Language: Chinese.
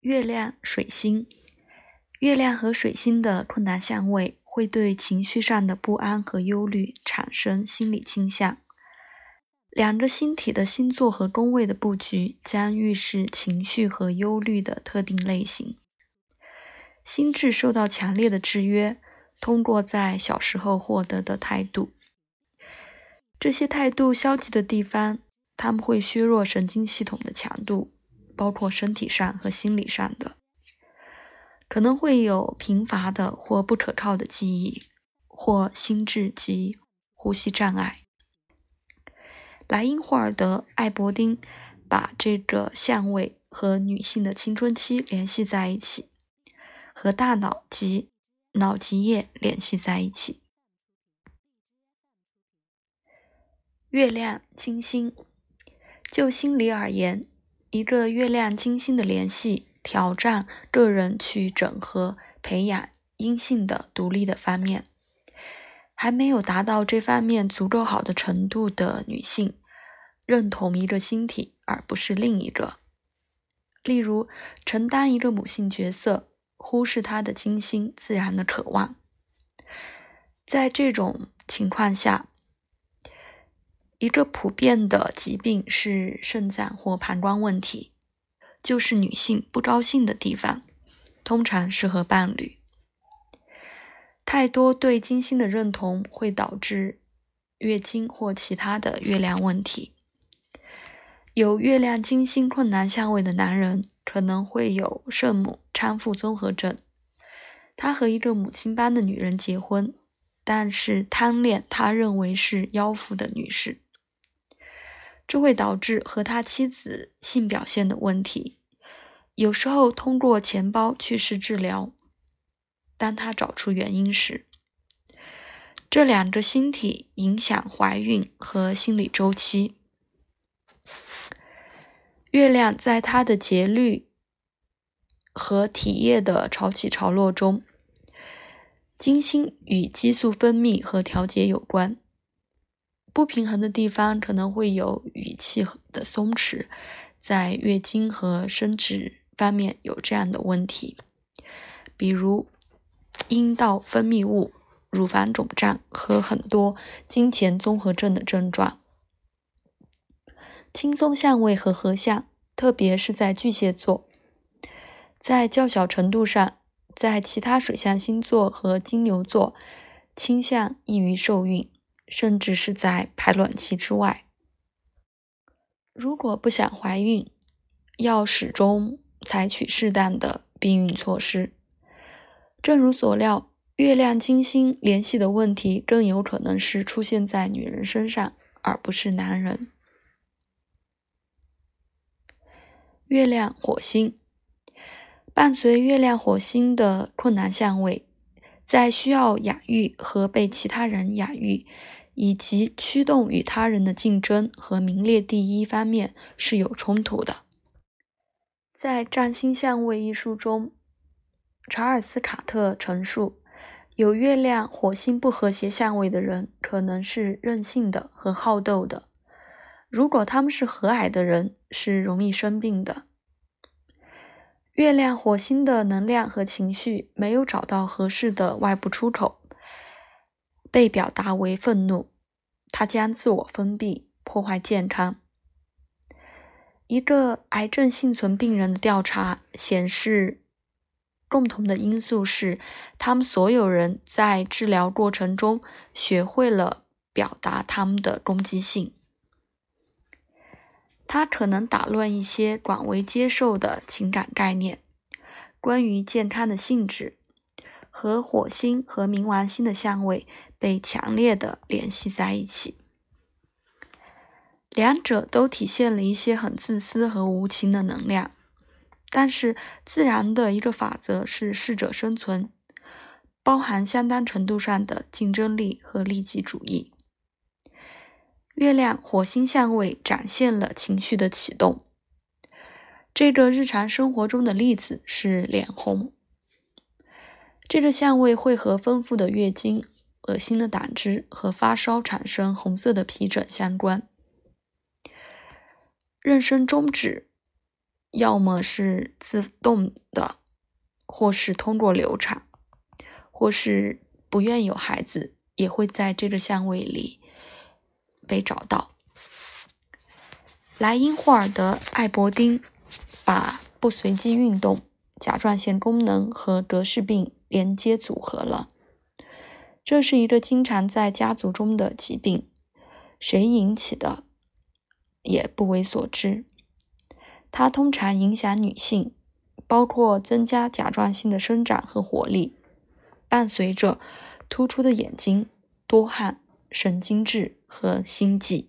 月亮、水星，月亮和水星的困难相位会对情绪上的不安和忧虑产生心理倾向。两个星体的星座和宫位的布局将预示情绪和忧虑的特定类型。心智受到强烈的制约，通过在小时候获得的态度。这些态度消极的地方，他们会削弱神经系统的强度。包括身体上和心理上的，可能会有贫乏的或不可靠的记忆，或心智及呼吸障碍。莱茵霍尔德·艾伯丁把这个相位和女性的青春期联系在一起，和大脑及脑脊液联系在一起。月亮、金星，就心理而言。一个月亮金星的联系，挑战个人去整合、培养阴性的独立的方面。还没有达到这方面足够好的程度的女性，认同一个星体而不是另一个。例如，承担一个母性角色，忽视她的金星自然的渴望。在这种情况下。一个普遍的疾病是肾脏或膀胱问题，就是女性不高兴的地方，通常是和伴侣。太多对金星的认同会导致月经或其他的月亮问题。有月亮金星困难相位的男人可能会有圣母搀扶综合症。他和一个母亲般的女人结婚，但是贪恋他认为是妖妇的女士。这会导致和他妻子性表现的问题，有时候通过钱包去世治疗。当他找出原因时，这两个星体影响怀孕和心理周期。月亮在它的节律和体液的潮起潮落中，金星与激素分泌和调节有关。不平衡的地方可能会有语气的松弛，在月经和生殖方面有这样的问题，比如阴道分泌物、乳房肿胀和很多金钱综合症的症状。轻松相位和合相，特别是在巨蟹座，在较小程度上，在其他水象星座和金牛座倾向易于受孕。甚至是在排卵期之外。如果不想怀孕，要始终采取适当的避孕措施。正如所料，月亮金星联系的问题更有可能是出现在女人身上，而不是男人。月亮火星伴随月亮火星的困难相位，在需要养育和被其他人养育。以及驱动与他人的竞争和名列第一方面是有冲突的。在《占星相位》一书中，查尔斯·卡特陈述，有月亮火星不和谐相位的人可能是任性的和好斗的；如果他们是和蔼的人，是容易生病的。月亮火星的能量和情绪没有找到合适的外部出口。被表达为愤怒，他将自我封闭，破坏健康。一个癌症幸存病人的调查显示，共同的因素是，他们所有人在治疗过程中学会了表达他们的攻击性。它可能打乱一些广为接受的情感概念，关于健康的性质。和火星和冥王星的相位被强烈的联系在一起，两者都体现了一些很自私和无情的能量。但是，自然的一个法则是适者生存，包含相当程度上的竞争力和利己主义。月亮火星相位展现了情绪的启动。这个日常生活中的例子是脸红。这个相位会和丰富的月经、恶心的胆汁和发烧产生红色的皮疹相关。妊娠终止要么是自动的，或是通过流产，或是不愿有孩子，也会在这个相位里被找到。莱茵霍尔德·艾伯丁把不随机运动、甲状腺功能和格氏病连接组合了。这是一个经常在家族中的疾病，谁引起的也不为所知。它通常影响女性，包括增加甲状腺的生长和活力，伴随着突出的眼睛、多汗、神经质和心悸。